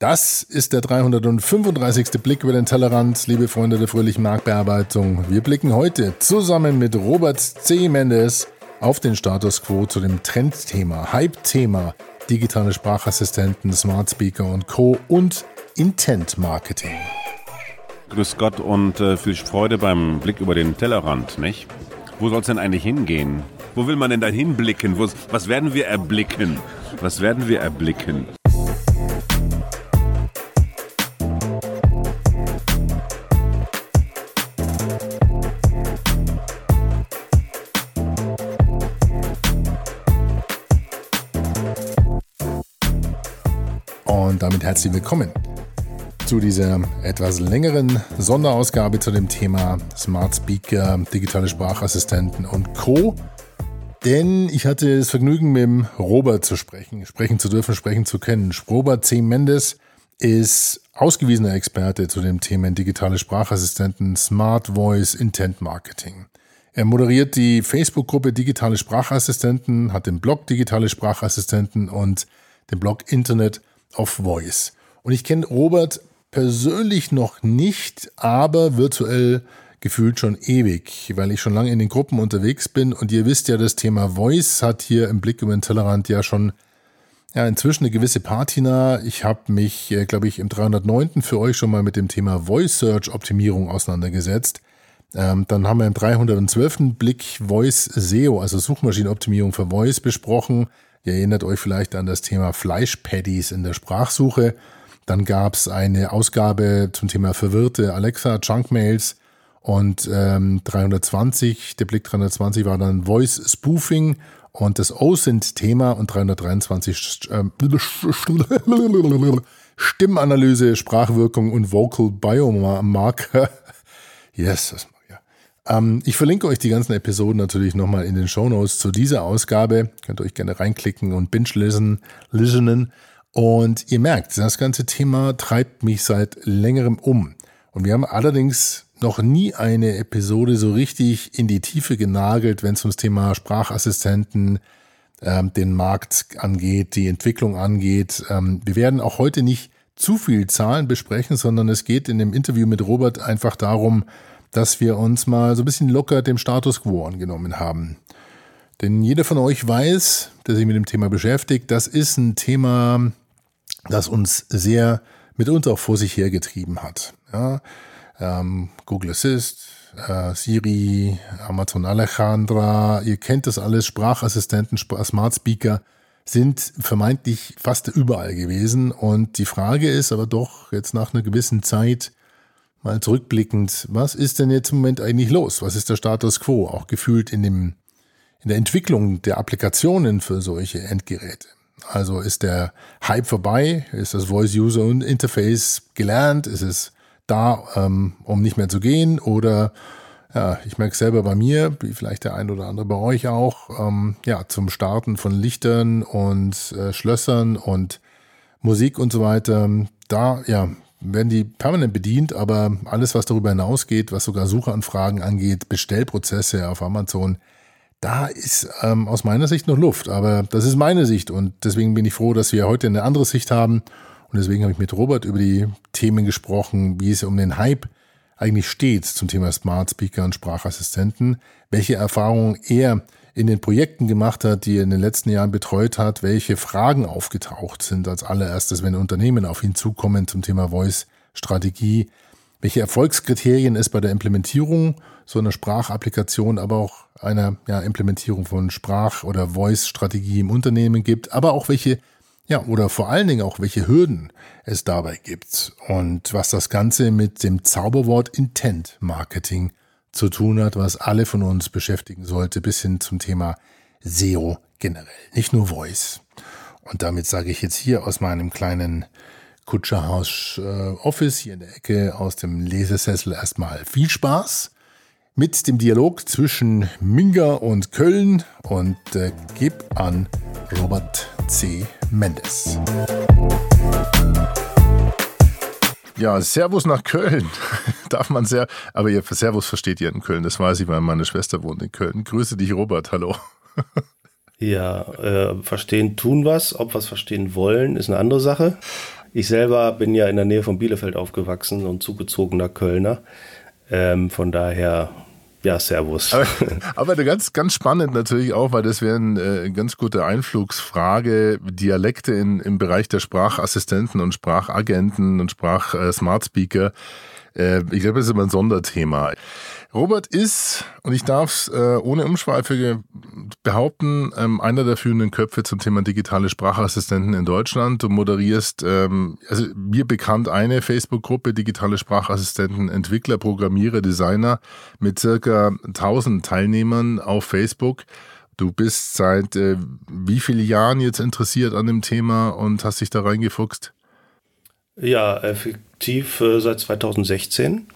Das ist der 335. Blick über den Tellerrand, liebe Freunde der fröhlichen Marktbearbeitung. Wir blicken heute zusammen mit Robert C. Mendes auf den Status quo zu dem Trendthema, Hype-Thema, digitale Sprachassistenten, Smart Speaker und Co. und Intent Marketing. Grüß Gott und äh, viel Freude beim Blick über den Tellerrand, nicht? Wo soll es denn eigentlich hingehen? Wo will man denn da hinblicken? was werden wir erblicken? Was werden wir erblicken? Und damit herzlich willkommen zu dieser etwas längeren Sonderausgabe zu dem Thema Smart Speaker, digitale Sprachassistenten und Co. Denn ich hatte das Vergnügen, mit Robert zu sprechen, sprechen zu dürfen, sprechen zu können. Robert C. Mendes ist ausgewiesener Experte zu dem Thema digitale Sprachassistenten, Smart Voice Intent Marketing. Er moderiert die Facebook-Gruppe Digitale Sprachassistenten, hat den Blog Digitale Sprachassistenten und den Blog Internet of Voice. Und ich kenne Robert persönlich noch nicht, aber virtuell gefühlt schon ewig, weil ich schon lange in den Gruppen unterwegs bin und ihr wisst ja, das Thema Voice hat hier im Blick über den Tellerrand ja schon ja, inzwischen eine gewisse Patina. Ich habe mich, äh, glaube ich, im 309. für euch schon mal mit dem Thema Voice Search Optimierung auseinandergesetzt. Ähm, dann haben wir im 312. Blick Voice SEO, also Suchmaschinenoptimierung für Voice besprochen. Ihr erinnert euch vielleicht an das Thema Fleischpaddies in der Sprachsuche. Dann gab es eine Ausgabe zum Thema verwirrte Alexa Junkmails und ähm, 320, der Blick 320 war dann Voice Spoofing und das OSINT-Thema und 323 äh, Stimmanalyse, Sprachwirkung und Vocal Biomarker. yes, ähm, ich verlinke euch die ganzen Episoden natürlich nochmal in den Show Notes zu dieser Ausgabe. Könnt ihr euch gerne reinklicken und binge-listenen. Und ihr merkt, das ganze Thema treibt mich seit längerem um. Und wir haben allerdings noch nie eine Episode so richtig in die Tiefe genagelt, wenn es ums Thema Sprachassistenten, ähm, den Markt angeht, die Entwicklung angeht. Ähm, wir werden auch heute nicht zu viel Zahlen besprechen, sondern es geht in dem Interview mit Robert einfach darum, dass wir uns mal so ein bisschen locker dem Status quo angenommen haben. Denn jeder von euch weiß, der sich mit dem Thema beschäftigt, das ist ein Thema, das uns sehr mitunter auch vor sich hergetrieben hat. Ja, ähm, Google Assist, äh, Siri, Amazon Alejandra, ihr kennt das alles, Sprachassistenten, Smart Speaker sind vermeintlich fast überall gewesen. Und die Frage ist aber doch jetzt nach einer gewissen Zeit, mal zurückblickend, was ist denn jetzt im Moment eigentlich los? Was ist der Status quo? Auch gefühlt in dem, in der Entwicklung der Applikationen für solche Endgeräte. Also ist der Hype vorbei? Ist das Voice User Interface gelernt? Ist es da, ähm, um nicht mehr zu gehen? Oder ja, ich merke selber bei mir, wie vielleicht der ein oder andere bei euch auch, ähm, ja, zum Starten von Lichtern und äh, Schlössern und Musik und so weiter, da, ja, werden die permanent bedient, aber alles, was darüber hinausgeht, was sogar Suchanfragen angeht, Bestellprozesse auf Amazon, da ist ähm, aus meiner Sicht noch Luft. Aber das ist meine Sicht und deswegen bin ich froh, dass wir heute eine andere Sicht haben. Und deswegen habe ich mit Robert über die Themen gesprochen, wie es um den Hype eigentlich steht zum Thema Smart Speaker und Sprachassistenten, welche Erfahrungen er in den Projekten gemacht hat, die er in den letzten Jahren betreut hat, welche Fragen aufgetaucht sind als allererstes, wenn Unternehmen auf ihn zukommen zum Thema Voice-Strategie, welche Erfolgskriterien es bei der Implementierung so einer Sprachapplikation, aber auch einer ja, Implementierung von Sprach- oder Voice-Strategie im Unternehmen gibt, aber auch welche, ja, oder vor allen Dingen auch welche Hürden es dabei gibt und was das Ganze mit dem Zauberwort Intent Marketing zu tun hat, was alle von uns beschäftigen sollte, bis hin zum Thema SEO generell, nicht nur Voice. Und damit sage ich jetzt hier aus meinem kleinen Kutscherhaus äh, Office hier in der Ecke aus dem Lesesessel erstmal viel Spaß mit dem Dialog zwischen Minga und Köln und äh, gib an Robert C. Mendes. Ja, Servus nach Köln. Darf man sehr, aber ihr Servus versteht ihr in Köln, das weiß ich, weil meine Schwester wohnt in Köln. Grüße dich, Robert, hallo. Ja, äh, verstehen tun was, ob es verstehen wollen, ist eine andere Sache. Ich selber bin ja in der Nähe von Bielefeld aufgewachsen und zugezogener Kölner. Ähm, von daher ja, Servus. Aber, aber ganz, ganz spannend natürlich auch, weil das wäre eine äh, ganz gute Einflugsfrage. Dialekte in, im Bereich der Sprachassistenten und Sprachagenten und Sprach-Smart äh, Speaker. Äh, ich glaube, das ist immer ein Sonderthema. Robert ist, und ich darf es äh, ohne Umschweife behaupten, ähm, einer der führenden Köpfe zum Thema digitale Sprachassistenten in Deutschland. Du moderierst, ähm, also mir bekannt, eine Facebook-Gruppe digitale Sprachassistenten, Entwickler, Programmierer, Designer mit circa 1000 Teilnehmern auf Facebook. Du bist seit äh, wie vielen Jahren jetzt interessiert an dem Thema und hast dich da reingefuchst? Ja, effektiv äh, seit 2016.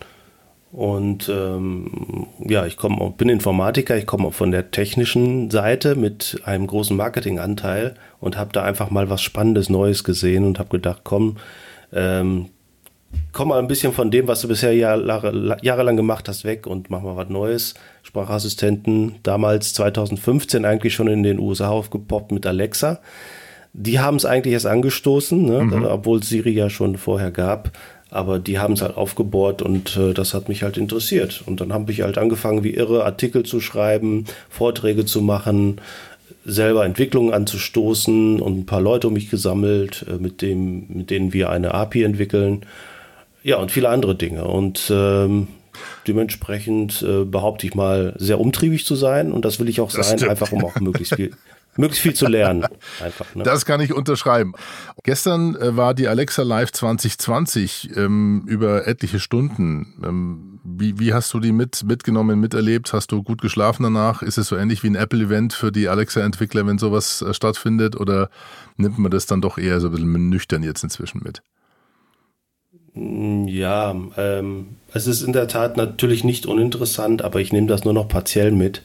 Und ähm, ja, ich komme, bin Informatiker, ich komme von der technischen Seite mit einem großen Marketinganteil und habe da einfach mal was Spannendes, Neues gesehen und habe gedacht, komm, ähm, komm mal ein bisschen von dem, was du bisher Jahre, jahrelang gemacht hast, weg und mach mal was Neues. Sprachassistenten, damals 2015 eigentlich schon in den USA aufgepoppt mit Alexa. Die haben es eigentlich erst angestoßen, ne? mhm. obwohl Siri ja schon vorher gab. Aber die haben es halt aufgebohrt und äh, das hat mich halt interessiert. Und dann habe ich halt angefangen, wie irre Artikel zu schreiben, Vorträge zu machen, selber Entwicklungen anzustoßen und ein paar Leute um mich gesammelt, äh, mit, dem, mit denen wir eine API entwickeln. Ja, und viele andere Dinge. Und ähm, dementsprechend äh, behaupte ich mal, sehr umtriebig zu sein. Und das will ich auch sein, einfach um auch möglichst viel möglichst viel zu lernen. Einfach, ne? Das kann ich unterschreiben. Gestern äh, war die Alexa Live 2020 ähm, über etliche Stunden. Ähm, wie, wie hast du die mit, mitgenommen, miterlebt? Hast du gut geschlafen danach? Ist es so ähnlich wie ein Apple-Event für die Alexa-Entwickler, wenn sowas äh, stattfindet? Oder nimmt man das dann doch eher so ein bisschen nüchtern jetzt inzwischen mit? Mm, ja, ähm, es ist in der Tat natürlich nicht uninteressant, aber ich nehme das nur noch partiell mit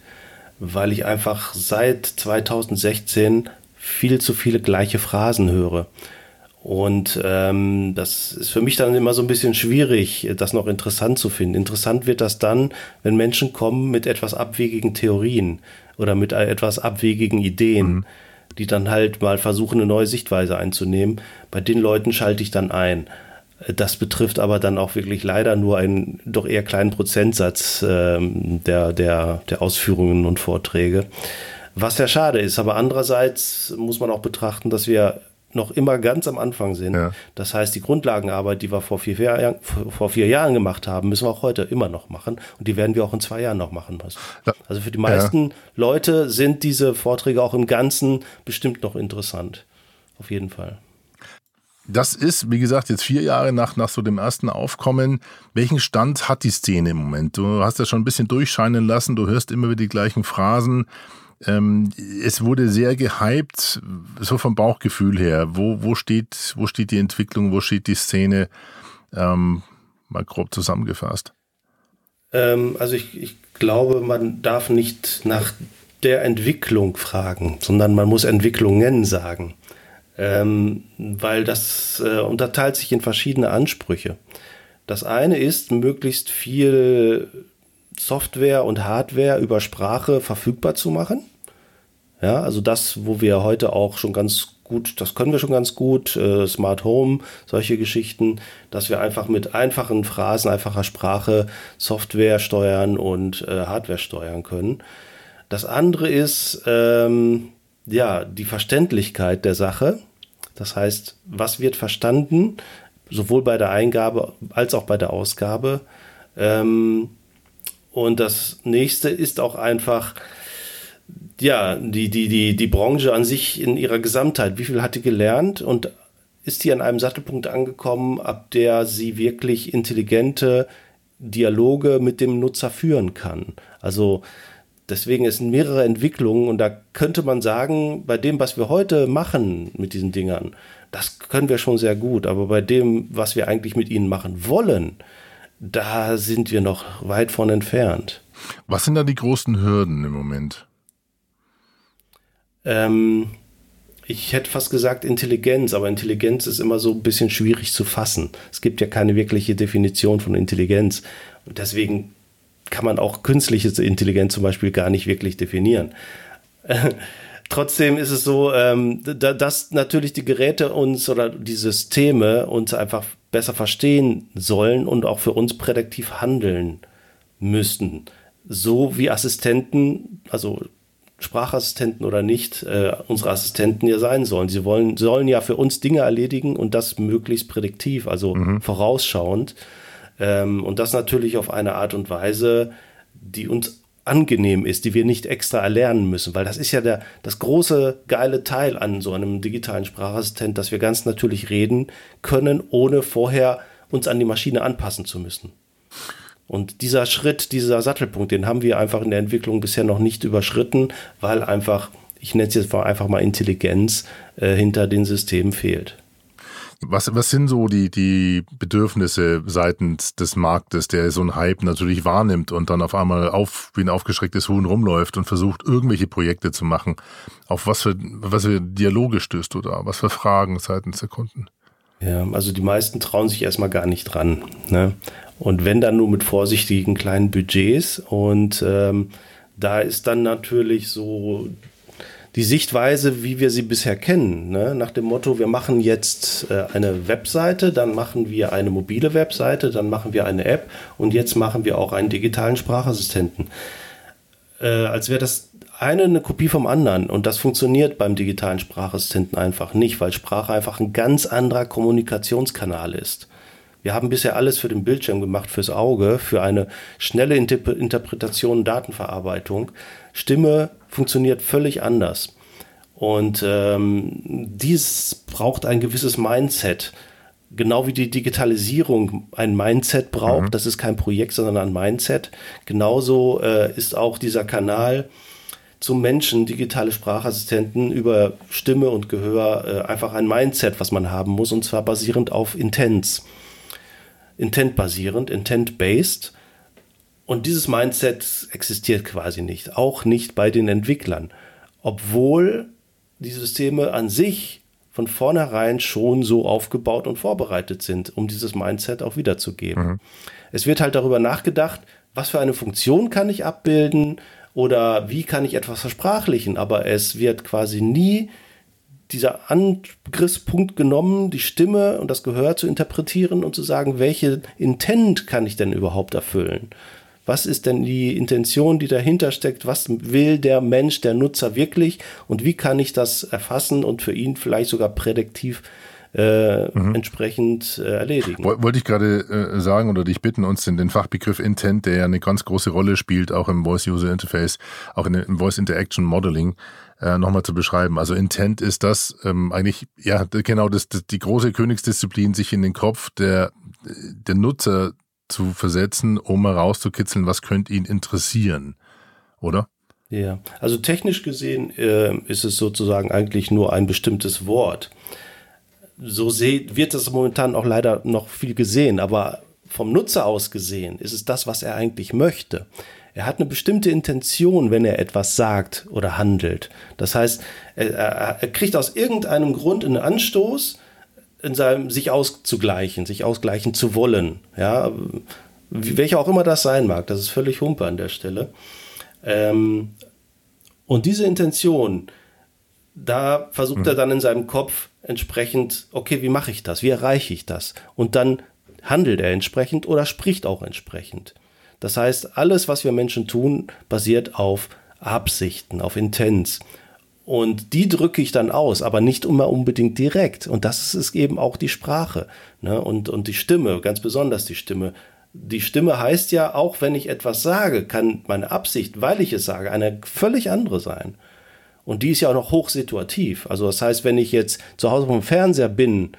weil ich einfach seit 2016 viel zu viele gleiche Phrasen höre. Und ähm, das ist für mich dann immer so ein bisschen schwierig, das noch interessant zu finden. Interessant wird das dann, wenn Menschen kommen mit etwas abwegigen Theorien oder mit etwas abwegigen Ideen, mhm. die dann halt mal versuchen, eine neue Sichtweise einzunehmen. Bei den Leuten schalte ich dann ein. Das betrifft aber dann auch wirklich leider nur einen doch eher kleinen Prozentsatz ähm, der, der, der Ausführungen und Vorträge. Was ja schade ist, aber andererseits muss man auch betrachten, dass wir noch immer ganz am Anfang sind. Ja. Das heißt, die Grundlagenarbeit, die wir vor vier, Jahren, vor vier Jahren gemacht haben, müssen wir auch heute immer noch machen. Und die werden wir auch in zwei Jahren noch machen müssen. Also für die meisten ja. Leute sind diese Vorträge auch im Ganzen bestimmt noch interessant. Auf jeden Fall. Das ist, wie gesagt, jetzt vier Jahre nach, nach so dem ersten Aufkommen. Welchen Stand hat die Szene im Moment? Du hast das schon ein bisschen durchscheinen lassen, du hörst immer wieder die gleichen Phrasen. Ähm, es wurde sehr gehypt, so vom Bauchgefühl her. Wo, wo, steht, wo steht die Entwicklung, wo steht die Szene? Ähm, mal grob zusammengefasst. Ähm, also ich, ich glaube, man darf nicht nach der Entwicklung fragen, sondern man muss Entwicklungen sagen ähm, weil das äh, unterteilt sich in verschiedene Ansprüche. Das eine ist, möglichst viel Software und Hardware über Sprache verfügbar zu machen. Ja, also das, wo wir heute auch schon ganz gut, das können wir schon ganz gut, äh, Smart Home, solche Geschichten, dass wir einfach mit einfachen Phrasen, einfacher Sprache Software steuern und äh, Hardware steuern können. Das andere ist, ähm, ja, die Verständlichkeit der Sache. Das heißt, was wird verstanden, sowohl bei der Eingabe als auch bei der Ausgabe. Ähm, und das nächste ist auch einfach, ja, die, die, die, die Branche an sich in ihrer Gesamtheit. Wie viel hat die gelernt und ist die an einem Sattelpunkt angekommen, ab der sie wirklich intelligente Dialoge mit dem Nutzer führen kann? Also Deswegen es sind mehrere Entwicklungen und da könnte man sagen, bei dem, was wir heute machen mit diesen Dingern, das können wir schon sehr gut, aber bei dem, was wir eigentlich mit ihnen machen wollen, da sind wir noch weit von entfernt. Was sind da die großen Hürden im Moment? Ähm, ich hätte fast gesagt Intelligenz, aber Intelligenz ist immer so ein bisschen schwierig zu fassen. Es gibt ja keine wirkliche Definition von Intelligenz. Und deswegen kann man auch künstliche Intelligenz zum Beispiel gar nicht wirklich definieren. trotzdem ist es so, ähm, da, dass natürlich die Geräte uns oder die Systeme uns einfach besser verstehen sollen und auch für uns prädiktiv handeln müssten. So wie Assistenten, also Sprachassistenten oder nicht, äh, unsere Assistenten ja sein sollen. Sie wollen, sollen ja für uns Dinge erledigen und das möglichst prädiktiv, also mhm. vorausschauend. Ähm, und das natürlich auf eine Art und Weise, die uns angenehm ist, die wir nicht extra erlernen müssen, weil das ist ja der, das große geile Teil an so einem digitalen Sprachassistent, dass wir ganz natürlich reden können, ohne vorher uns an die Maschine anpassen zu müssen. Und dieser Schritt, dieser Sattelpunkt, den haben wir einfach in der Entwicklung bisher noch nicht überschritten, weil einfach, ich nenne es jetzt einfach mal Intelligenz, äh, hinter den Systemen fehlt. Was, was sind so die, die Bedürfnisse seitens des Marktes, der so einen Hype natürlich wahrnimmt und dann auf einmal auf, wie ein aufgeschrecktes Huhn rumläuft und versucht, irgendwelche Projekte zu machen? Auf was für, was für Dialoge stößt du da? Was für Fragen seitens der Kunden? Ja, also die meisten trauen sich erstmal gar nicht dran. Ne? Und wenn dann nur mit vorsichtigen kleinen Budgets. Und ähm, da ist dann natürlich so die Sichtweise, wie wir sie bisher kennen. Ne? Nach dem Motto, wir machen jetzt äh, eine Webseite, dann machen wir eine mobile Webseite, dann machen wir eine App und jetzt machen wir auch einen digitalen Sprachassistenten. Äh, als wäre das eine eine Kopie vom anderen. Und das funktioniert beim digitalen Sprachassistenten einfach nicht, weil Sprache einfach ein ganz anderer Kommunikationskanal ist. Wir haben bisher alles für den Bildschirm gemacht, fürs Auge, für eine schnelle Interpretation, Datenverarbeitung. Stimme funktioniert völlig anders. Und ähm, dies braucht ein gewisses Mindset. Genau wie die Digitalisierung ein Mindset braucht, mhm. das ist kein Projekt, sondern ein Mindset. Genauso äh, ist auch dieser Kanal zum Menschen, digitale Sprachassistenten über Stimme und Gehör äh, einfach ein Mindset, was man haben muss, und zwar basierend auf Intents. Intent basierend, Intent-based. Und dieses Mindset existiert quasi nicht, auch nicht bei den Entwicklern, obwohl die Systeme an sich von vornherein schon so aufgebaut und vorbereitet sind, um dieses Mindset auch wiederzugeben. Mhm. Es wird halt darüber nachgedacht, was für eine Funktion kann ich abbilden oder wie kann ich etwas versprachlichen, aber es wird quasi nie dieser Angriffspunkt genommen, die Stimme und das Gehör zu interpretieren und zu sagen, welche Intent kann ich denn überhaupt erfüllen? Was ist denn die Intention, die dahinter steckt? Was will der Mensch, der Nutzer wirklich? Und wie kann ich das erfassen und für ihn vielleicht sogar prädiktiv äh, mhm. entsprechend äh, erledigen. Wollte ich gerade äh, sagen oder dich bitten, uns den, den, Fachbegriff Intent, der ja eine ganz große Rolle spielt, auch im Voice User Interface, auch in, im Voice Interaction Modeling, äh, nochmal zu beschreiben. Also Intent ist das ähm, eigentlich, ja, genau das, das, die große Königsdisziplin, sich in den Kopf der, der Nutzer zu versetzen, um herauszukitzeln, was könnte ihn interessieren, oder? Ja, also technisch gesehen äh, ist es sozusagen eigentlich nur ein bestimmtes Wort. So wird das momentan auch leider noch viel gesehen, aber vom Nutzer aus gesehen ist es das, was er eigentlich möchte. Er hat eine bestimmte Intention, wenn er etwas sagt oder handelt. Das heißt, er, er kriegt aus irgendeinem Grund einen Anstoß, in seinem, sich auszugleichen, sich ausgleichen zu wollen. Ja, welcher auch immer das sein mag, das ist völlig Humpe an der Stelle. Ähm, und diese Intention, da versucht mhm. er dann in seinem Kopf entsprechend, okay, wie mache ich das? Wie erreiche ich das? Und dann handelt er entsprechend oder spricht auch entsprechend. Das heißt, alles, was wir Menschen tun, basiert auf Absichten, auf Intents. Und die drücke ich dann aus, aber nicht immer unbedingt direkt. Und das ist eben auch die Sprache ne? und, und die Stimme, ganz besonders die Stimme. Die Stimme heißt ja, auch wenn ich etwas sage, kann meine Absicht, weil ich es sage, eine völlig andere sein. Und die ist ja auch noch hochsituativ. Also das heißt, wenn ich jetzt zu Hause vom Fernseher bin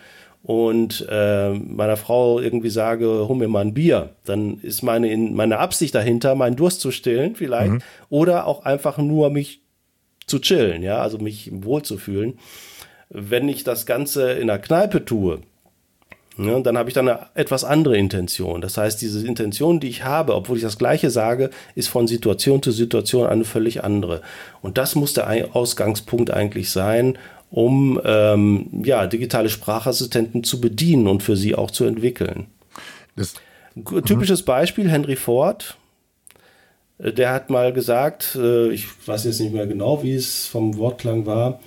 und äh, meiner Frau irgendwie sage, hol mir mal ein Bier, dann ist meine, meine Absicht dahinter, meinen Durst zu stillen vielleicht mhm. oder auch einfach nur mich zu chillen, ja, also mich wohlzufühlen. Wenn ich das Ganze in der Kneipe tue, ja, dann habe ich dann eine etwas andere Intention. Das heißt, diese Intention, die ich habe, obwohl ich das Gleiche sage, ist von Situation zu Situation eine völlig andere. Und das muss der Ausgangspunkt eigentlich sein, um ähm, ja, digitale Sprachassistenten zu bedienen und für sie auch zu entwickeln. Das, Typisches Beispiel, Henry Ford, äh, der hat mal gesagt, äh, ich weiß jetzt nicht mehr genau, wie es vom Wortklang war,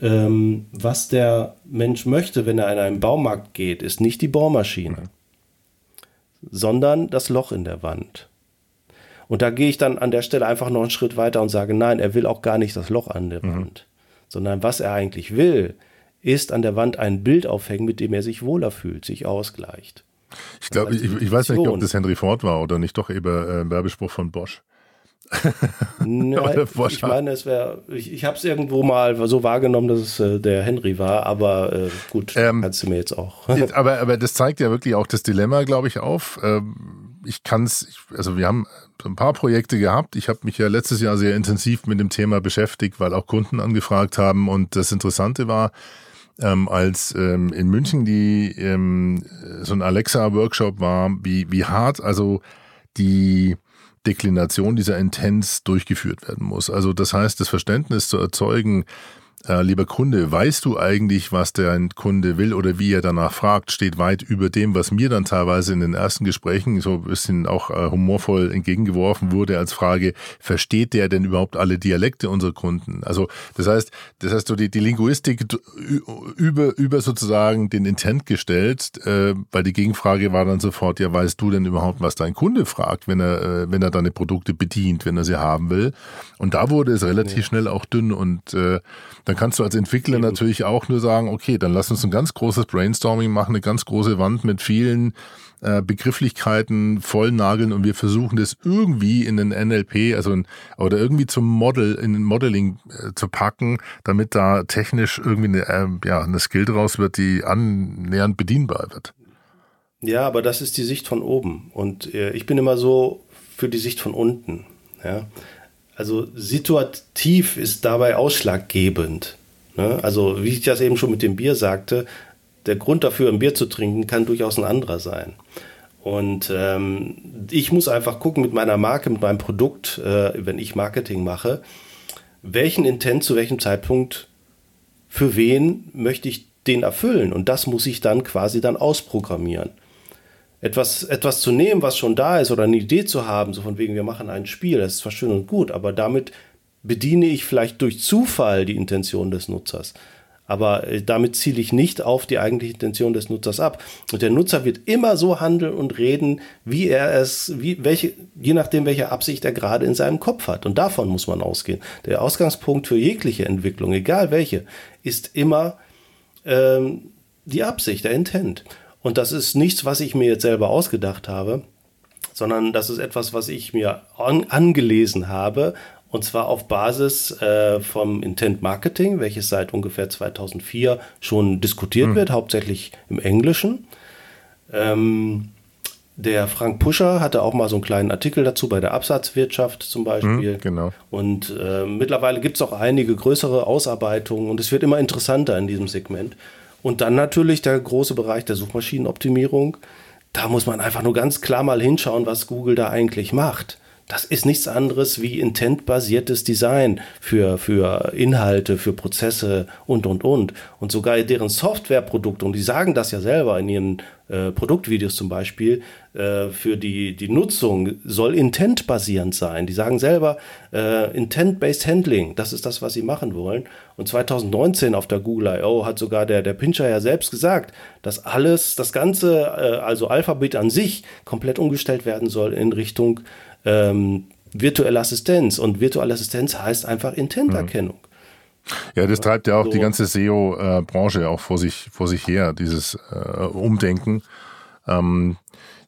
ähm, was der Mensch möchte, wenn er in einen Baumarkt geht, ist nicht die Bohrmaschine, sondern das Loch in der Wand. Und da gehe ich dann an der Stelle einfach noch einen Schritt weiter und sage, nein, er will auch gar nicht das Loch an der mhm. Wand, sondern was er eigentlich will, ist an der Wand ein Bild aufhängen, mit dem er sich wohler fühlt, sich ausgleicht. Ich glaube, ich, ich, weiß nicht, ob das Henry Ford war oder nicht, doch eben äh, Werbespruch von Bosch. Nein, ich meine, es wäre, ich, ich habe es irgendwo mal so wahrgenommen, dass es äh, der Henry war, aber äh, gut, ähm, kannst du mir jetzt auch. aber, aber das zeigt ja wirklich auch das Dilemma, glaube ich, auf. Ähm, ich kann es, also wir haben ein paar Projekte gehabt. Ich habe mich ja letztes Jahr sehr intensiv mit dem Thema beschäftigt, weil auch Kunden angefragt haben. Und das Interessante war, ähm, als ähm, in München die ähm, so ein Alexa-Workshop war, wie, wie hart also die Deklination dieser Intents durchgeführt werden muss. Also das heißt, das Verständnis zu erzeugen, äh, lieber Kunde, weißt du eigentlich, was der Kunde will oder wie er danach fragt, steht weit über dem, was mir dann teilweise in den ersten Gesprächen so ein bisschen auch äh, humorvoll entgegengeworfen wurde als Frage, versteht der denn überhaupt alle Dialekte unserer Kunden? Also das heißt, das heißt, du die, die Linguistik über, über sozusagen den Intent gestellt, äh, weil die Gegenfrage war dann sofort, ja, weißt du denn überhaupt, was dein Kunde fragt, wenn er, äh, wenn er deine Produkte bedient, wenn er sie haben will? Und da wurde es relativ ja. schnell auch dünn und äh, dann kannst du als Entwickler Eben. natürlich auch nur sagen, okay, dann lass uns ein ganz großes Brainstorming machen, eine ganz große Wand mit vielen äh, Begrifflichkeiten voll nageln und wir versuchen das irgendwie in den NLP, also in, oder irgendwie zum Model, in den Modeling äh, zu packen, damit da technisch irgendwie eine, äh, ja, eine Skill draus wird, die annähernd bedienbar wird. Ja, aber das ist die Sicht von oben und äh, ich bin immer so für die Sicht von unten. Ja. Also situativ ist dabei ausschlaggebend. Ne? Also wie ich das eben schon mit dem Bier sagte, der Grund dafür, ein Bier zu trinken, kann durchaus ein anderer sein. Und ähm, ich muss einfach gucken mit meiner Marke, mit meinem Produkt, äh, wenn ich Marketing mache, welchen Intent zu welchem Zeitpunkt für wen möchte ich den erfüllen. Und das muss ich dann quasi dann ausprogrammieren etwas, etwas zu nehmen, was schon da ist, oder eine Idee zu haben, so von wegen, wir machen ein Spiel, das ist zwar schön und gut, aber damit bediene ich vielleicht durch Zufall die Intention des Nutzers. Aber äh, damit ziele ich nicht auf die eigentliche Intention des Nutzers ab. Und der Nutzer wird immer so handeln und reden, wie er es, wie, welche, je nachdem, welche Absicht er gerade in seinem Kopf hat. Und davon muss man ausgehen. Der Ausgangspunkt für jegliche Entwicklung, egal welche, ist immer ähm, die Absicht, der Intent. Und das ist nichts, was ich mir jetzt selber ausgedacht habe, sondern das ist etwas, was ich mir an, angelesen habe. Und zwar auf Basis äh, vom Intent Marketing, welches seit ungefähr 2004 schon diskutiert mhm. wird, hauptsächlich im Englischen. Ähm, der Frank Puscher hatte auch mal so einen kleinen Artikel dazu bei der Absatzwirtschaft zum Beispiel. Mhm, genau. Und äh, mittlerweile gibt es auch einige größere Ausarbeitungen und es wird immer interessanter in diesem Segment. Und dann natürlich der große Bereich der Suchmaschinenoptimierung. Da muss man einfach nur ganz klar mal hinschauen, was Google da eigentlich macht. Das ist nichts anderes wie intentbasiertes Design für, für Inhalte, für Prozesse und, und, und. Und sogar deren Softwareprodukte, und die sagen das ja selber in ihren äh, Produktvideos zum Beispiel, äh, für die, die Nutzung soll intentbasierend sein. Die sagen selber äh, Intent-Based Handling, das ist das, was sie machen wollen. Und 2019 auf der Google I.O. hat sogar der, der Pincher ja selbst gesagt, dass alles, das ganze, äh, also Alphabet an sich, komplett umgestellt werden soll in Richtung ähm, virtuelle Assistenz. Und virtuelle Assistenz heißt einfach Intenterkennung. Mhm. Ja, das treibt ja auch so. die ganze SEO-Branche auch vor sich, vor sich her, dieses äh, Umdenken. Ähm,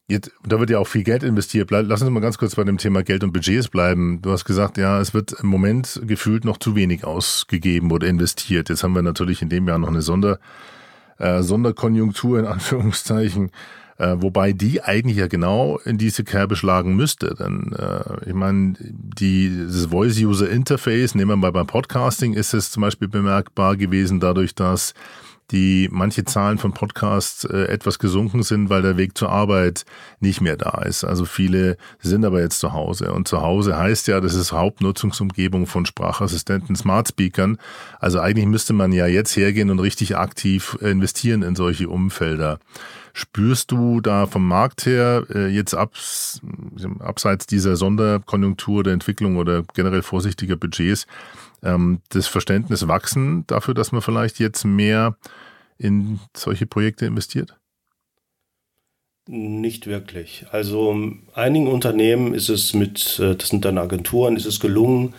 jetzt, da wird ja auch viel Geld investiert. Bleib, lass uns mal ganz kurz bei dem Thema Geld und Budgets bleiben. Du hast gesagt, ja, es wird im Moment gefühlt noch zu wenig ausgegeben oder investiert. Jetzt haben wir natürlich in dem Jahr noch eine Sonder, äh, Sonderkonjunktur in Anführungszeichen. Äh, wobei die eigentlich ja genau in diese Kerbe schlagen müsste. Denn äh, ich meine, die, das Voice-User-Interface, nehmen wir mal beim Podcasting, ist es zum Beispiel bemerkbar gewesen dadurch, dass die manche Zahlen von Podcasts äh, etwas gesunken sind, weil der Weg zur Arbeit nicht mehr da ist. Also viele sind aber jetzt zu Hause. Und zu Hause heißt ja, das ist Hauptnutzungsumgebung von Sprachassistenten, Smart Speakern. Also eigentlich müsste man ja jetzt hergehen und richtig aktiv investieren in solche Umfelder. Spürst du da vom Markt her äh, jetzt abs, abseits dieser Sonderkonjunktur der Entwicklung oder generell vorsichtiger Budgets ähm, das Verständnis wachsen dafür, dass man vielleicht jetzt mehr in solche Projekte investiert? Nicht wirklich. Also einigen Unternehmen ist es mit, äh, das sind dann Agenturen, ist es gelungen,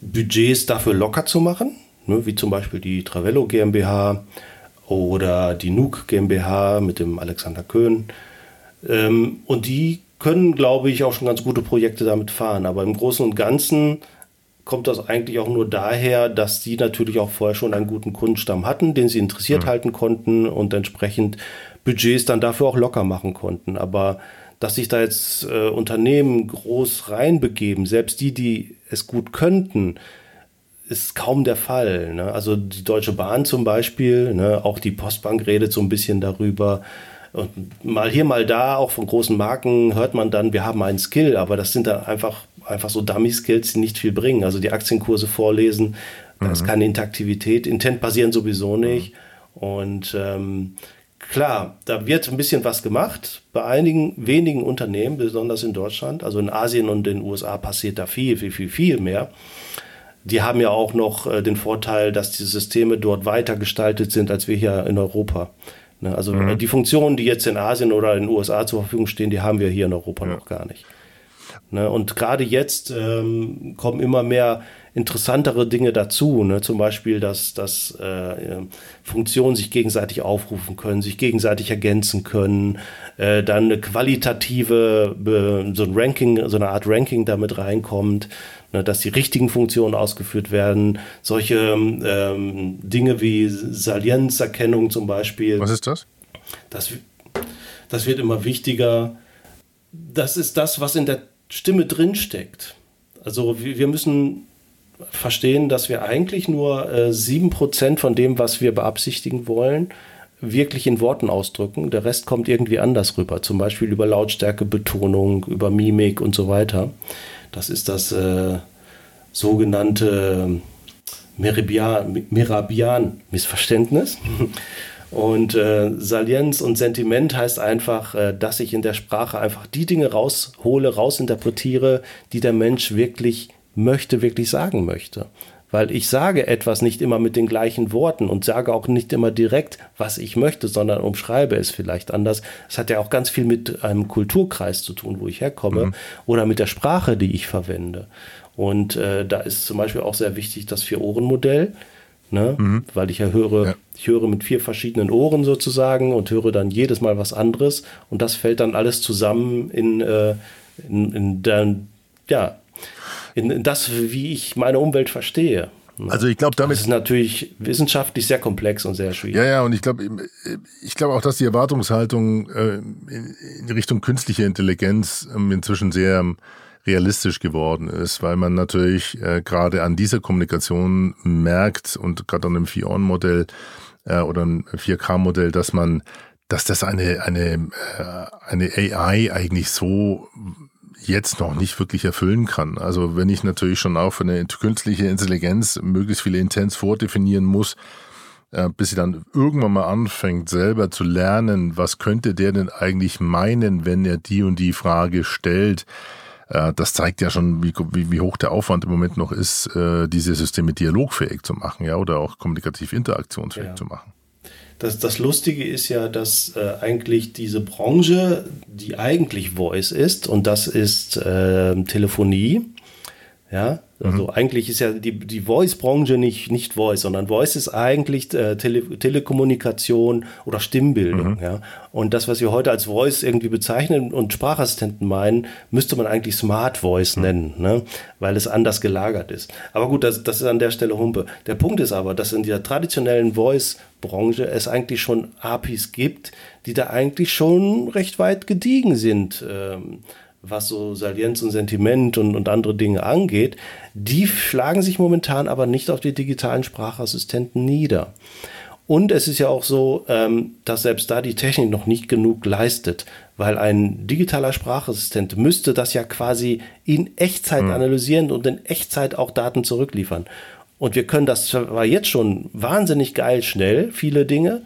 Budgets dafür locker zu machen, ne, wie zum Beispiel die Travello GmbH oder die NUK GmbH mit dem Alexander Köhn. Ähm, und die können, glaube ich, auch schon ganz gute Projekte damit fahren. Aber im Großen und Ganzen kommt das eigentlich auch nur daher, dass sie natürlich auch vorher schon einen guten Kundenstamm hatten, den sie interessiert mhm. halten konnten und entsprechend Budgets dann dafür auch locker machen konnten. Aber dass sich da jetzt äh, Unternehmen groß reinbegeben, selbst die, die es gut könnten, ist kaum der Fall. Ne? Also die Deutsche Bahn zum Beispiel, ne? auch die Postbank redet so ein bisschen darüber. Und mal hier, mal da, auch von großen Marken hört man dann, wir haben einen Skill, aber das sind dann einfach, einfach so Dummy-Skills, die nicht viel bringen. Also die Aktienkurse vorlesen, da mhm. ist keine Interaktivität, Intent basieren sowieso nicht. Und ähm, klar, da wird ein bisschen was gemacht. Bei einigen wenigen Unternehmen, besonders in Deutschland, also in Asien und in den USA passiert da viel, viel, viel, viel mehr. Die haben ja auch noch äh, den Vorteil, dass die Systeme dort weiter gestaltet sind als wir hier in Europa. Ne? Also mhm. die Funktionen, die jetzt in Asien oder in den USA zur Verfügung stehen, die haben wir hier in Europa ja. noch gar nicht. Ne? Und gerade jetzt ähm, kommen immer mehr interessantere Dinge dazu. Ne? Zum Beispiel, dass, dass äh, Funktionen sich gegenseitig aufrufen können, sich gegenseitig ergänzen können, äh, dann eine qualitative, so ein Ranking, so eine Art Ranking damit reinkommt ne, dass die richtigen Funktionen ausgeführt werden. Solche ähm, Dinge wie Salienzerkennung zum Beispiel. Was ist das? das? Das wird immer wichtiger. Das ist das, was in der Stimme drinsteckt. Also wir müssen verstehen, dass wir eigentlich nur äh, 7% von dem, was wir beabsichtigen wollen, wirklich in Worten ausdrücken. Der Rest kommt irgendwie anders rüber, zum Beispiel über Lautstärke, Betonung, über Mimik und so weiter. Das ist das äh, sogenannte Merabian-Missverständnis. Und äh, Salienz und Sentiment heißt einfach, äh, dass ich in der Sprache einfach die Dinge raushole, rausinterpretiere, die der Mensch wirklich möchte, wirklich sagen möchte. Weil ich sage etwas nicht immer mit den gleichen Worten und sage auch nicht immer direkt, was ich möchte, sondern umschreibe es vielleicht anders. Es hat ja auch ganz viel mit einem Kulturkreis zu tun, wo ich herkomme, mhm. oder mit der Sprache, die ich verwende. Und äh, da ist zum Beispiel auch sehr wichtig das Vier-Ohren-Modell. Ne? Mhm. Weil ich ja höre, ja. ich höre mit vier verschiedenen Ohren sozusagen und höre dann jedes Mal was anderes und das fällt dann alles zusammen in, äh, in, in, dann, ja, in, in das, wie ich meine Umwelt verstehe. Also ich glaube, damit das ist natürlich wissenschaftlich sehr komplex und sehr schwierig. Ja, ja, und ich glaube, ich glaube auch, dass die Erwartungshaltung äh, in Richtung künstliche Intelligenz ähm, inzwischen sehr realistisch geworden ist, weil man natürlich äh, gerade an dieser Kommunikation merkt und gerade an dem 4-On-Modell äh, oder ein 4K-Modell, dass man, dass das eine, eine, äh, eine AI eigentlich so jetzt noch nicht wirklich erfüllen kann. Also wenn ich natürlich schon auch für eine künstliche Intelligenz möglichst viele Intents vordefinieren muss, äh, bis sie dann irgendwann mal anfängt, selber zu lernen, was könnte der denn eigentlich meinen, wenn er die und die Frage stellt, äh, das zeigt ja schon, wie, wie, hoch der Aufwand im Moment noch ist, äh, diese Systeme dialogfähig zu machen, ja, oder auch kommunikativ interaktionsfähig ja. zu machen. Das, das Lustige ist ja, dass äh, eigentlich diese Branche, die eigentlich Voice ist, und das ist äh, Telefonie, ja, also mhm. eigentlich ist ja die, die Voice-Branche nicht, nicht Voice, sondern Voice ist eigentlich äh, Tele Telekommunikation oder Stimmbildung. Mhm. Ja? Und das, was wir heute als Voice irgendwie bezeichnen und Sprachassistenten meinen, müsste man eigentlich Smart Voice mhm. nennen, ne? weil es anders gelagert ist. Aber gut, das, das ist an der Stelle Humpe. Der Punkt ist aber, dass in dieser traditionellen Voice-Branche es eigentlich schon APIs gibt, die da eigentlich schon recht weit gediegen sind. Ähm, was so Salienz und Sentiment und, und andere Dinge angeht, die schlagen sich momentan aber nicht auf die digitalen Sprachassistenten nieder. Und es ist ja auch so, ähm, dass selbst da die Technik noch nicht genug leistet, weil ein digitaler Sprachassistent müsste das ja quasi in Echtzeit mhm. analysieren und in Echtzeit auch Daten zurückliefern. Und wir können das zwar jetzt schon wahnsinnig geil schnell, viele Dinge,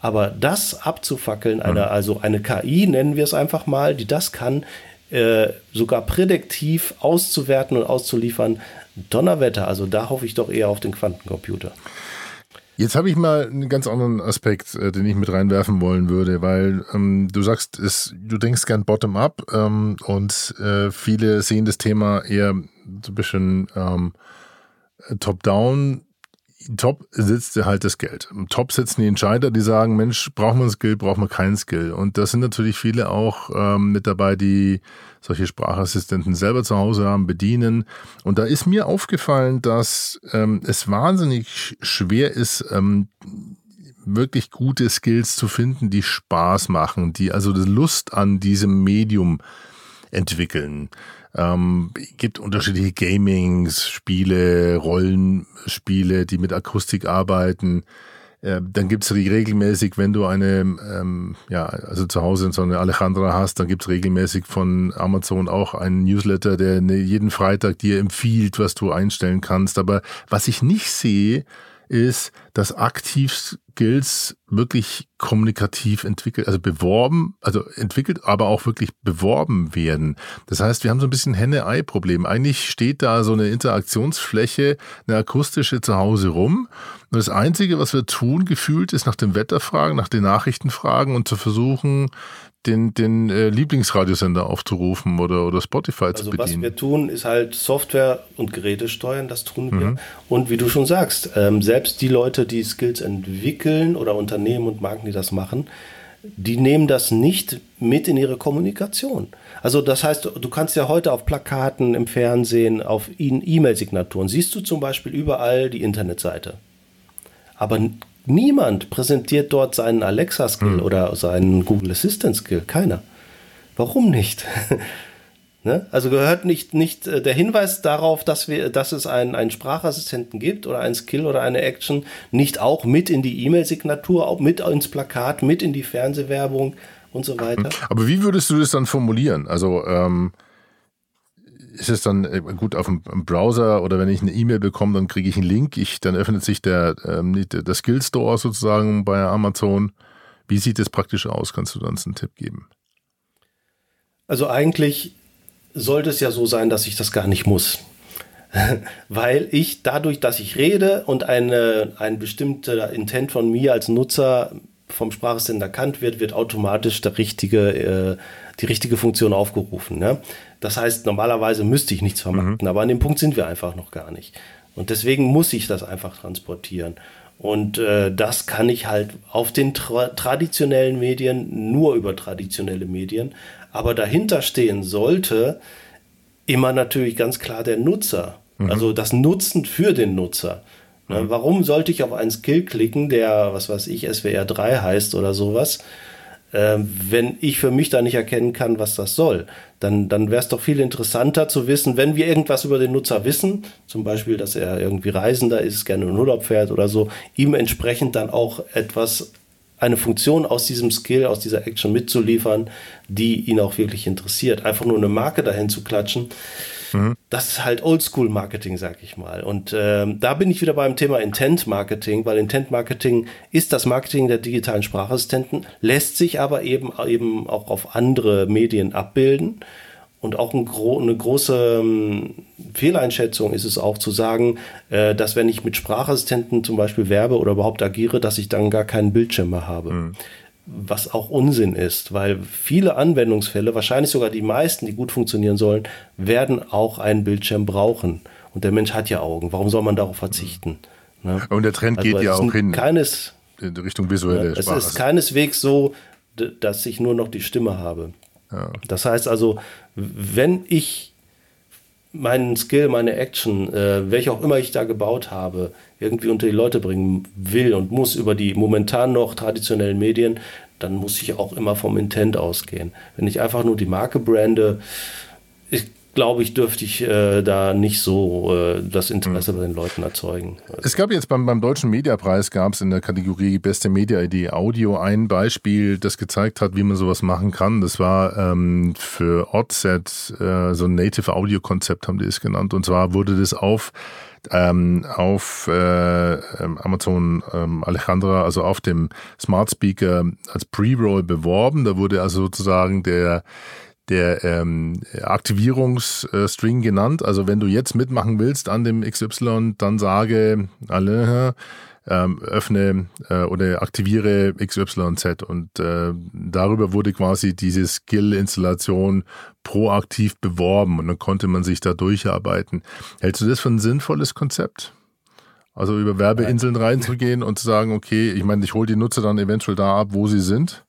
aber das abzufackeln, eine, mhm. also eine KI nennen wir es einfach mal, die das kann, äh, sogar prädiktiv auszuwerten und auszuliefern, Donnerwetter. Also da hoffe ich doch eher auf den Quantencomputer. Jetzt habe ich mal einen ganz anderen Aspekt, äh, den ich mit reinwerfen wollen würde, weil ähm, du sagst, es, du denkst gern bottom-up ähm, und äh, viele sehen das Thema eher so ein bisschen ähm, top-down top sitzt halt das Geld. Top sitzen die Entscheider, die sagen, Mensch, brauchen wir ein Skill, brauchen wir keinen Skill. Und da sind natürlich viele auch ähm, mit dabei, die solche Sprachassistenten selber zu Hause haben, bedienen. Und da ist mir aufgefallen, dass ähm, es wahnsinnig schwer ist, ähm, wirklich gute Skills zu finden, die Spaß machen, die also Lust an diesem Medium entwickeln. Ähm, gibt unterschiedliche Gamings, Spiele, Rollenspiele, die mit Akustik arbeiten. Äh, dann gibt's regelmäßig, wenn du eine, ähm, ja, also zu Hause so eine Alejandra hast, dann gibt's regelmäßig von Amazon auch einen Newsletter, der ne, jeden Freitag dir empfiehlt, was du einstellen kannst. Aber was ich nicht sehe, ist, dass aktiv Skills wirklich kommunikativ entwickelt, also beworben, also entwickelt, aber auch wirklich beworben werden. Das heißt, wir haben so ein bisschen Henne-Ei-Problem. Eigentlich steht da so eine Interaktionsfläche, eine akustische zu Hause rum. Und das Einzige, was wir tun, gefühlt, ist nach dem Wetter fragen, nach den Nachrichten fragen und zu versuchen, den, den äh, Lieblingsradiosender aufzurufen oder, oder Spotify also zu bedienen. Was wir tun, ist halt Software und Geräte steuern, das tun wir. Mhm. Und wie du schon sagst, ähm, selbst die Leute, die Skills entwickeln oder Unternehmen und Marken, die das machen, die nehmen das nicht mit in ihre Kommunikation. Also das heißt, du kannst ja heute auf Plakaten, im Fernsehen, auf E-Mail-Signaturen, siehst du zum Beispiel überall die Internetseite. Aber Niemand präsentiert dort seinen Alexa-Skill hm. oder seinen Google Assistant-Skill. Keiner. Warum nicht? ne? Also gehört nicht, nicht äh, der Hinweis darauf, dass, wir, dass es einen, einen Sprachassistenten gibt oder einen Skill oder eine Action, nicht auch mit in die E-Mail-Signatur, auch mit ins Plakat, mit in die Fernsehwerbung und so weiter. Aber wie würdest du das dann formulieren? Also, ähm, ist es dann äh, gut auf dem Browser oder wenn ich eine E-Mail bekomme, dann kriege ich einen Link, ich, dann öffnet sich der, ähm, der Skill Store sozusagen bei Amazon. Wie sieht das praktisch aus? Kannst du uns einen Tipp geben? Also eigentlich sollte es ja so sein, dass ich das gar nicht muss. Weil ich dadurch, dass ich rede und eine, ein bestimmter Intent von mir als Nutzer vom Sprachassistenten erkannt wird, wird automatisch der richtige, äh, die richtige Funktion aufgerufen. Ne? Das heißt, normalerweise müsste ich nichts vermarkten, mhm. aber an dem Punkt sind wir einfach noch gar nicht. Und deswegen muss ich das einfach transportieren. Und äh, das kann ich halt auf den tra traditionellen Medien, nur über traditionelle Medien. Aber dahinter stehen sollte immer natürlich ganz klar der Nutzer. Mhm. Also das Nutzen für den Nutzer. Ne, mhm. Warum sollte ich auf einen Skill klicken, der, was weiß ich, SWR 3 heißt oder sowas? Ähm, wenn ich für mich da nicht erkennen kann, was das soll, dann, dann wäre es doch viel interessanter zu wissen, wenn wir irgendwas über den Nutzer wissen, zum Beispiel, dass er irgendwie Reisender ist, gerne in Urlaub fährt oder so, ihm entsprechend dann auch etwas, eine Funktion aus diesem Skill, aus dieser Action mitzuliefern, die ihn auch wirklich interessiert. Einfach nur eine Marke dahin zu klatschen, Mhm. Das ist halt Oldschool-Marketing, sag ich mal. Und ähm, da bin ich wieder beim Thema Intent-Marketing, weil Intent-Marketing ist das Marketing der digitalen Sprachassistenten, lässt sich aber eben, eben auch auf andere Medien abbilden. Und auch ein gro eine große ähm, Fehleinschätzung ist es auch zu sagen, äh, dass wenn ich mit Sprachassistenten zum Beispiel werbe oder überhaupt agiere, dass ich dann gar keinen Bildschirm mehr habe. Mhm was auch Unsinn ist, weil viele Anwendungsfälle, wahrscheinlich sogar die meisten, die gut funktionieren sollen, werden auch einen Bildschirm brauchen. Und der Mensch hat ja Augen. Warum soll man darauf verzichten? Ne? Und der Trend also geht ja auch hin keines, in Richtung visuelle ja. Es ist keineswegs so, dass ich nur noch die Stimme habe. Das heißt also, wenn ich meinen Skill, meine Action, äh, welche auch immer ich da gebaut habe, irgendwie unter die Leute bringen will und muss über die momentan noch traditionellen Medien, dann muss ich auch immer vom Intent ausgehen. Wenn ich einfach nur die Marke brande, ich glaube ich, dürfte ich äh, da nicht so äh, das Interesse mhm. bei den Leuten erzeugen. Also es gab jetzt beim, beim Deutschen Mediapreis, gab es in der Kategorie Beste Media-Idee Audio ein Beispiel, das gezeigt hat, wie man sowas machen kann. Das war ähm, für Oddset äh, so ein Native Audio-Konzept, haben die es genannt. Und zwar wurde das auf ähm, auf äh, ähm, Amazon ähm, Alejandra, also auf dem Smart Speaker als Pre-Roll beworben. Da wurde also sozusagen der der ähm, Aktivierungsstring genannt. Also wenn du jetzt mitmachen willst an dem XY, dann sage alle ähm, öffne äh, oder aktiviere XYZ und äh, darüber wurde quasi diese Skill-Installation proaktiv beworben und dann konnte man sich da durcharbeiten. Hältst du das für ein sinnvolles Konzept? Also über Werbeinseln reinzugehen und zu sagen, okay, ich meine, ich hole die Nutzer dann eventuell da ab, wo sie sind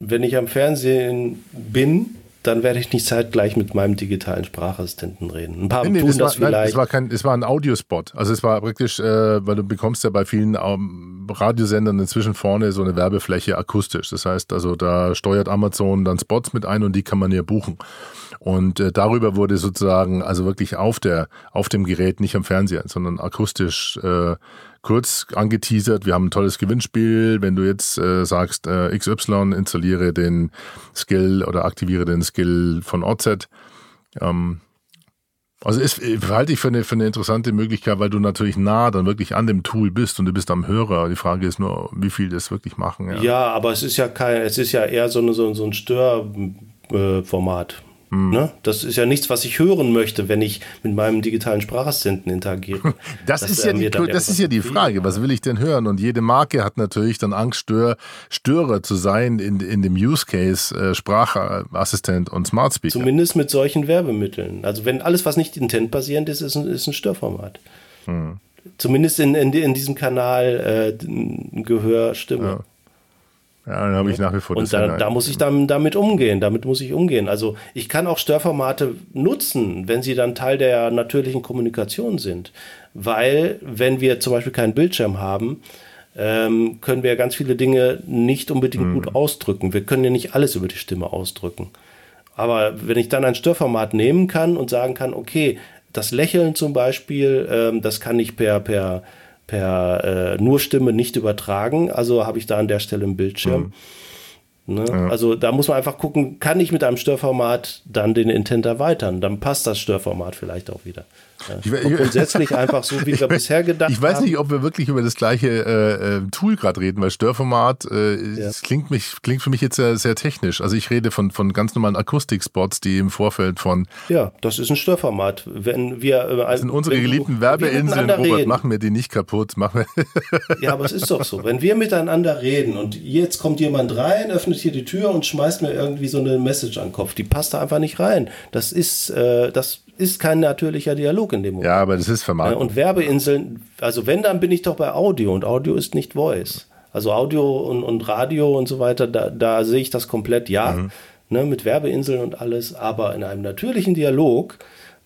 wenn ich am Fernsehen bin, dann werde ich nicht zeitgleich mit meinem digitalen Sprachassistenten reden. Ein paar nee, nee, tun das, das war, vielleicht. Nein, es war kein, es war ein Audiospot. Also es war praktisch, äh, weil du bekommst ja bei vielen ähm, Radiosendern inzwischen vorne so eine Werbefläche akustisch. Das heißt, also da steuert Amazon dann Spots mit ein und die kann man ja buchen. Und äh, darüber wurde sozusagen, also wirklich auf der, auf dem Gerät, nicht am Fernseher, sondern akustisch äh, kurz angeteasert, wir haben ein tolles Gewinnspiel. Wenn du jetzt äh, sagst, äh, XY, installiere den Skill oder aktiviere den Skill von OZ. Ähm, also ist, halte ich für eine, für eine interessante Möglichkeit, weil du natürlich nah dann wirklich an dem Tool bist und du bist am Hörer. Die Frage ist nur, wie viel das wirklich machen. Ja, ja aber es ist ja kein, es ist ja eher so, eine, so, so ein Störformat. Äh, Mhm. Ne? Das ist ja nichts, was ich hören möchte, wenn ich mit meinem digitalen Sprachassistenten interagiere. Das, ist ja, die, das ist ja die Frage, was will ich denn hören? Und jede Marke hat natürlich dann Angst, Stör, Störer zu sein in, in dem Use Case äh, Sprachassistent und Smart Speaker. Zumindest mit solchen Werbemitteln. Also wenn alles, was nicht intentbasierend ist, ist ein, ist ein Störformat. Mhm. Zumindest in, in, in, diesem Kanal äh, Gehör, Stimme. Ja. Ja, dann habe ich nach wie vor Und da, da muss ich dann damit umgehen, damit muss ich umgehen. Also ich kann auch Störformate nutzen, wenn sie dann Teil der natürlichen Kommunikation sind. Weil, wenn wir zum Beispiel keinen Bildschirm haben, ähm, können wir ganz viele Dinge nicht unbedingt mhm. gut ausdrücken. Wir können ja nicht alles über die Stimme ausdrücken. Aber wenn ich dann ein Störformat nehmen kann und sagen kann, okay, das Lächeln zum Beispiel, ähm, das kann ich per, per per äh, nur Stimme nicht übertragen. Also habe ich da an der Stelle einen Bildschirm. Mhm. Ne? Ja. Also da muss man einfach gucken, kann ich mit einem Störformat dann den Intent erweitern? Dann passt das Störformat vielleicht auch wieder. Ich, grundsätzlich einfach so, wie wir bisher gedacht haben. Ich weiß nicht, ob wir wirklich über das gleiche äh, äh Tool gerade reden, weil Störformat, äh, ja. klingt, mich, klingt für mich jetzt sehr, sehr technisch. Also ich rede von, von ganz normalen Akustikspots, die im Vorfeld von... Ja, das ist ein Störformat. Wenn wir, äh, das sind unsere geliebten Werbeinseln, Robert, reden. machen wir die nicht kaputt. Machen wir ja, aber es ist doch so. Wenn wir miteinander reden und jetzt kommt jemand rein, öffnet hier die Tür und schmeißt mir irgendwie so eine Message an den Kopf, die passt da einfach nicht rein. Das ist, äh, das ist kein natürlicher Dialog in dem Moment. Ja, aber das ist Vermarktung. Und Werbeinseln, also wenn, dann bin ich doch bei Audio und Audio ist nicht Voice. Also Audio und, und Radio und so weiter, da, da sehe ich das komplett, ja, mhm. ne, mit Werbeinseln und alles, aber in einem natürlichen Dialog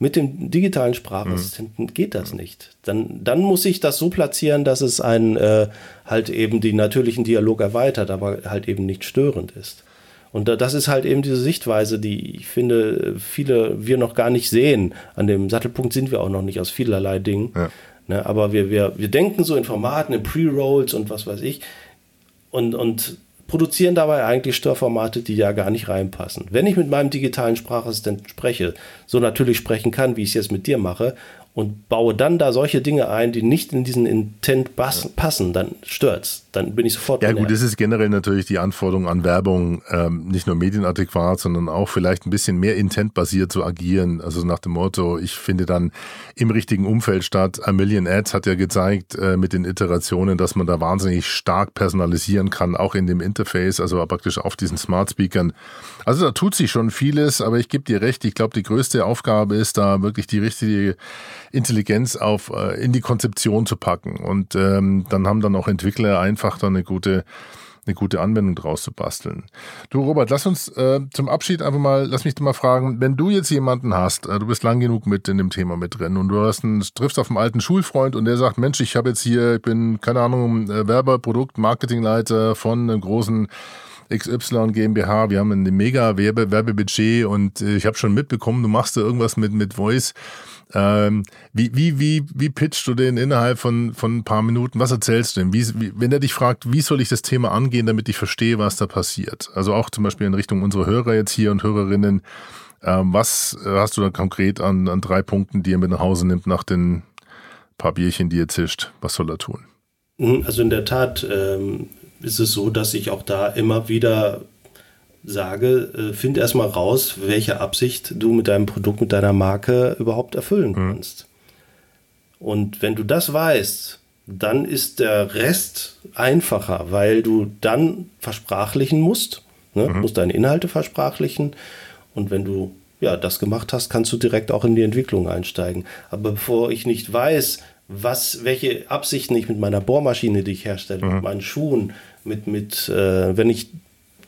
mit dem digitalen Sprachassistenten mhm. geht das nicht. Dann, dann muss ich das so platzieren, dass es einen äh, halt eben den natürlichen Dialog erweitert, aber halt eben nicht störend ist. Und das ist halt eben diese Sichtweise, die ich finde, viele wir noch gar nicht sehen. An dem Sattelpunkt sind wir auch noch nicht aus vielerlei Dingen. Ja. Ne, aber wir, wir, wir denken so in Formaten, in Pre-Rolls und was weiß ich. Und, und produzieren dabei eigentlich Störformate, die ja gar nicht reinpassen. Wenn ich mit meinem digitalen Sprachassistenten spreche, so natürlich sprechen kann, wie ich es jetzt mit dir mache, und baue dann da solche Dinge ein, die nicht in diesen Intent passen, dann stört's. Dann bin ich sofort. Ja, gut, das ist generell natürlich die Anforderung an Werbung, ähm, nicht nur medienadäquat, sondern auch vielleicht ein bisschen mehr intentbasiert zu agieren. Also nach dem Motto, ich finde dann im richtigen Umfeld statt. A Million Ads hat ja gezeigt äh, mit den Iterationen, dass man da wahnsinnig stark personalisieren kann, auch in dem Interface, also praktisch auf diesen Smart Speakern. Also da tut sich schon vieles, aber ich gebe dir recht, ich glaube, die größte Aufgabe ist da wirklich die richtige Intelligenz auf äh, in die Konzeption zu packen. Und ähm, dann haben dann auch Entwickler einfach dann eine gute eine gute Anwendung draus zu basteln. Du, Robert, lass uns äh, zum Abschied einfach mal, lass mich mal fragen, wenn du jetzt jemanden hast, äh, du bist lang genug mit in dem Thema mit drin und du hast einen, triffst auf einen alten Schulfreund und der sagt, Mensch, ich habe jetzt hier, ich bin, keine Ahnung, äh, Werber, Produkt, Marketingleiter von einem großen XY GmbH, wir haben ein mega Werbe Werbebudget und äh, ich habe schon mitbekommen, du machst da irgendwas mit, mit Voice. Ähm, wie, wie, wie, wie pitchst du den innerhalb von, von ein paar Minuten? Was erzählst du denn? Wie, wie, wenn er dich fragt, wie soll ich das Thema angehen, damit ich verstehe, was da passiert? Also auch zum Beispiel in Richtung unserer Hörer jetzt hier und Hörerinnen. Ähm, was hast du da konkret an, an drei Punkten, die er mit nach Hause nimmt nach den paar Bierchen, die er zischt? Was soll er tun? Mhm, also in der Tat ähm, ist es so, dass ich auch da immer wieder sage, äh, find erstmal raus, welche Absicht du mit deinem Produkt, mit deiner Marke überhaupt erfüllen mhm. kannst. Und wenn du das weißt, dann ist der Rest einfacher, weil du dann versprachlichen musst, ne? mhm. musst deine Inhalte versprachlichen. Und wenn du ja, das gemacht hast, kannst du direkt auch in die Entwicklung einsteigen. Aber bevor ich nicht weiß, was, welche Absichten ich mit meiner Bohrmaschine, die ich herstelle, mhm. mit meinen Schuhen, mit, mit äh, wenn ich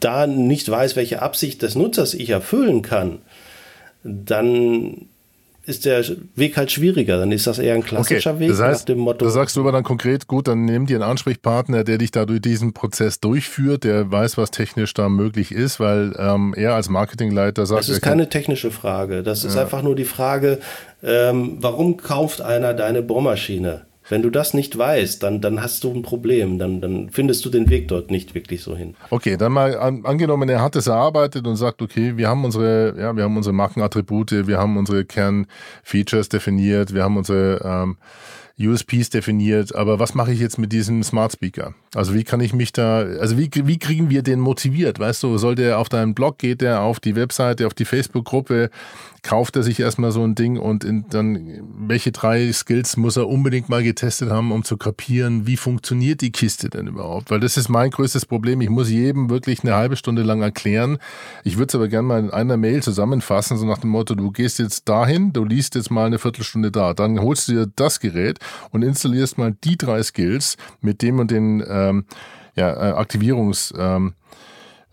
da nicht weiß, welche Absicht des Nutzers ich erfüllen kann, dann ist der Weg halt schwieriger. Dann ist das eher ein klassischer okay, Weg das heißt, nach dem Motto. Da sagst du aber dann konkret, gut, dann nimm dir einen Ansprechpartner, der dich da durch diesen Prozess durchführt, der weiß, was technisch da möglich ist, weil ähm, er als Marketingleiter sagt. Das ist keine technische Frage. Das ist ja. einfach nur die Frage, ähm, warum kauft einer deine Bohrmaschine? Wenn du das nicht weißt, dann, dann hast du ein Problem. Dann, dann findest du den Weg dort nicht wirklich so hin. Okay, dann mal an, angenommen, er hat es erarbeitet und sagt, okay, wir haben unsere, ja, wir haben unsere Markenattribute, wir haben unsere Kernfeatures definiert, wir haben unsere ähm, USPs definiert, aber was mache ich jetzt mit diesem Smart Speaker? Also wie kann ich mich da, also wie, wie kriegen wir den motiviert? Weißt du, soll der auf deinen Blog, geht der auf die Webseite, auf die Facebook-Gruppe, kauft er sich erstmal so ein Ding und in, dann, welche drei Skills muss er unbedingt mal getestet haben, um zu kapieren, wie funktioniert die Kiste denn überhaupt? Weil das ist mein größtes Problem. Ich muss jedem wirklich eine halbe Stunde lang erklären. Ich würde es aber gerne mal in einer Mail zusammenfassen, so nach dem Motto, du gehst jetzt dahin, du liest jetzt mal eine Viertelstunde da, dann holst du dir das Gerät und installierst mal die drei Skills mit dem und den ähm, ja, äh, Aktivierungs- ähm,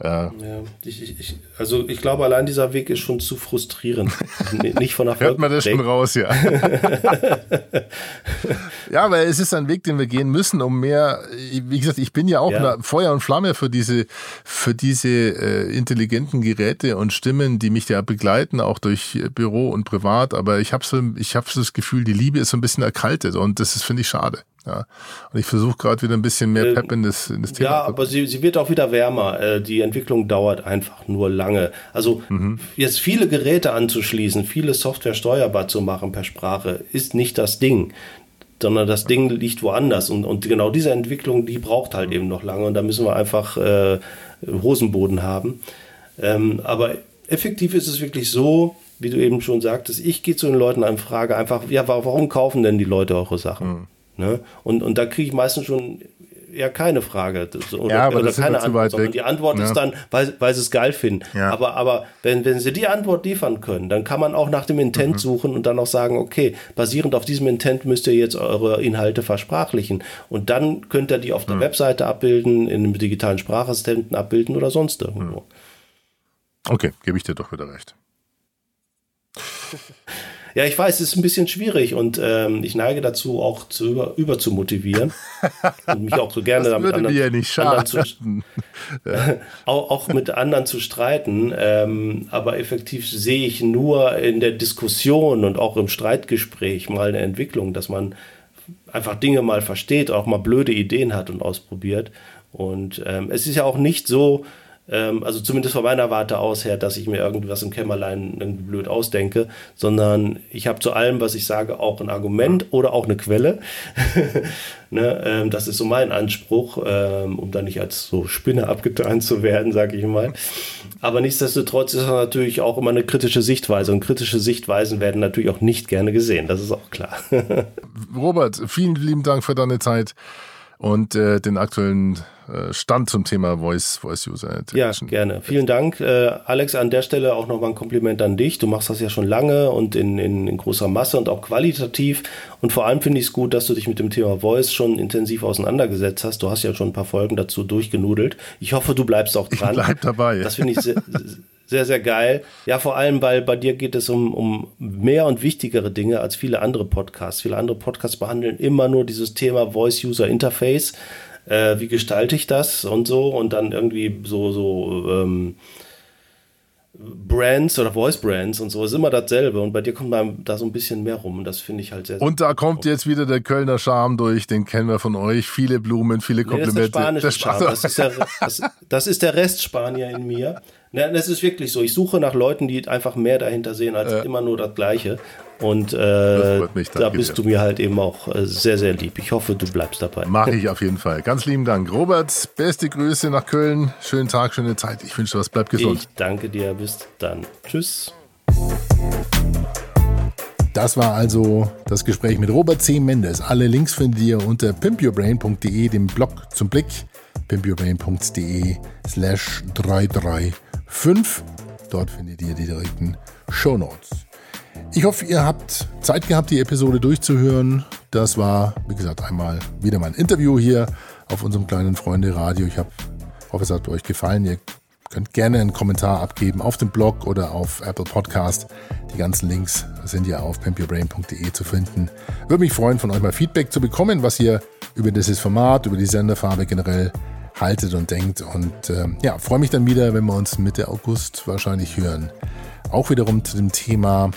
ja, ich, ich, also ich glaube, allein dieser Weg ist schon zu frustrierend. Nicht von Erfolg. Hört man das schon raus, ja. ja, weil es ist ein Weg, den wir gehen müssen, um mehr, wie gesagt, ich bin ja auch ja. Feuer und Flamme für diese, für diese äh, intelligenten Geräte und Stimmen, die mich ja begleiten, auch durch Büro und privat, aber ich habe so, ich habe so das Gefühl, die Liebe ist so ein bisschen erkaltet und das ist, finde ich, schade. Ja. Und ich versuche gerade wieder ein bisschen mehr äh, Pep in das, in das Thema. Ja, aber sie, sie wird auch wieder wärmer. Äh, die Entwicklung dauert einfach nur lange. Also mhm. jetzt viele Geräte anzuschließen, viele Software steuerbar zu machen per Sprache, ist nicht das Ding. Sondern das Ding liegt woanders. Und, und genau diese Entwicklung, die braucht halt eben noch lange. Und da müssen wir einfach äh, Hosenboden haben. Ähm, aber effektiv ist es wirklich so, wie du eben schon sagtest, ich gehe zu den Leuten und frage einfach, ja, warum kaufen denn die Leute eure Sachen? Mhm. Ne? Und, und da kriege ich meistens schon ja keine Frage oder, ja, aber oder das keine Antwort, sondern die Antwort ja. ist dann, weil, weil sie es geil finden. Ja. Aber, aber wenn, wenn sie die Antwort liefern können, dann kann man auch nach dem Intent mhm. suchen und dann auch sagen, okay, basierend auf diesem Intent müsst ihr jetzt eure Inhalte versprachlichen. Und dann könnt ihr die auf der mhm. Webseite abbilden, in einem digitalen Sprachassistenten abbilden oder sonst irgendwo. Okay, gebe ich dir doch wieder recht. Ja, ich weiß, es ist ein bisschen schwierig und ähm, ich neige dazu, auch zu über, über zu motivieren und mich auch so gerne das damit anderen, ja nicht anderen zu, ja. auch, auch, mit anderen zu streiten. Ähm, aber effektiv sehe ich nur in der Diskussion und auch im Streitgespräch mal eine Entwicklung, dass man einfach Dinge mal versteht, auch mal blöde Ideen hat und ausprobiert. Und ähm, es ist ja auch nicht so, ähm, also zumindest von meiner Warte aus her, dass ich mir irgendwas im Kämmerlein blöd ausdenke, sondern ich habe zu allem, was ich sage, auch ein Argument oder auch eine Quelle. ne, ähm, das ist so mein Anspruch, ähm, um da nicht als so Spinne abgetan zu werden, sage ich mal. Aber nichtsdestotrotz ist das natürlich auch immer eine kritische Sichtweise und kritische Sichtweisen werden natürlich auch nicht gerne gesehen, das ist auch klar. Robert, vielen lieben Dank für deine Zeit und äh, den aktuellen äh, Stand zum Thema Voice, Voice User Interaction. Ja, gerne. Vielen Dank. Äh, Alex, an der Stelle auch nochmal ein Kompliment an dich. Du machst das ja schon lange und in, in, in großer Masse und auch qualitativ. Und vor allem finde ich es gut, dass du dich mit dem Thema Voice schon intensiv auseinandergesetzt hast. Du hast ja schon ein paar Folgen dazu durchgenudelt. Ich hoffe, du bleibst auch dran. Ich bleib dabei. Das finde ich sehr, sehr, sehr geil. Ja, vor allem, weil bei dir geht es um, um mehr und wichtigere Dinge als viele andere Podcasts. Viele andere Podcasts behandeln immer nur dieses Thema Voice User Interface äh, wie gestalte ich das und so und dann irgendwie so, so ähm, Brands oder Voice Brands und so ist immer dasselbe und bei dir kommt da so ein bisschen mehr rum und das finde ich halt sehr Und da kommt jetzt wieder der Kölner Charme durch, den kennen wir von euch, viele Blumen, viele Komplimente. Nee, das, ist der Charme. Das, ist der, das, das ist der Restspanier in mir. Ja, das ist wirklich so. Ich suche nach Leuten, die einfach mehr dahinter sehen als äh, immer nur das Gleiche. Und äh, mich, da bist dir. du mir halt eben auch äh, sehr, sehr lieb. Ich hoffe, du bleibst dabei. Mache ich auf jeden Fall. Ganz lieben Dank. Robert, beste Grüße nach Köln. Schönen Tag, schöne Zeit. Ich wünsche dir was. Bleib gesund. Ich danke dir. Bis dann. Tschüss. Das war also das Gespräch mit Robert C. Mendes. Alle Links findet ihr unter pimpyourbrain.de, dem Blog zum Blick, pimpyourbrain.de slash 335. Dort findet ihr die direkten Show Notes. Ich hoffe, ihr habt Zeit gehabt, die Episode durchzuhören. Das war, wie gesagt, einmal wieder mein Interview hier auf unserem kleinen Freunde-Radio. Ich hab, hoffe, es hat euch gefallen. Ihr könnt gerne einen Kommentar abgeben auf dem Blog oder auf Apple Podcast. Die ganzen Links sind ja auf pimpyourbrain.de zu finden. Würde mich freuen, von euch mal Feedback zu bekommen, was ihr über dieses Format, über die Senderfarbe generell haltet und denkt. Und äh, ja, freue mich dann wieder, wenn wir uns Mitte August wahrscheinlich hören. Auch wiederum zu dem Thema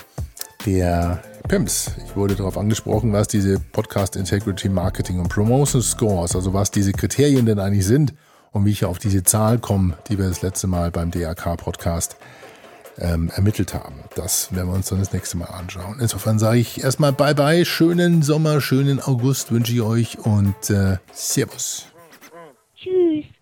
der PIMS. Ich wurde darauf angesprochen, was diese Podcast Integrity Marketing und Promotion Scores, also was diese Kriterien denn eigentlich sind und wie ich auf diese Zahl komme, die wir das letzte Mal beim DRK Podcast ähm, ermittelt haben. Das werden wir uns dann das nächste Mal anschauen. Insofern sage ich erstmal Bye bye, schönen Sommer, schönen August wünsche ich euch und äh, Servus. Tschüss.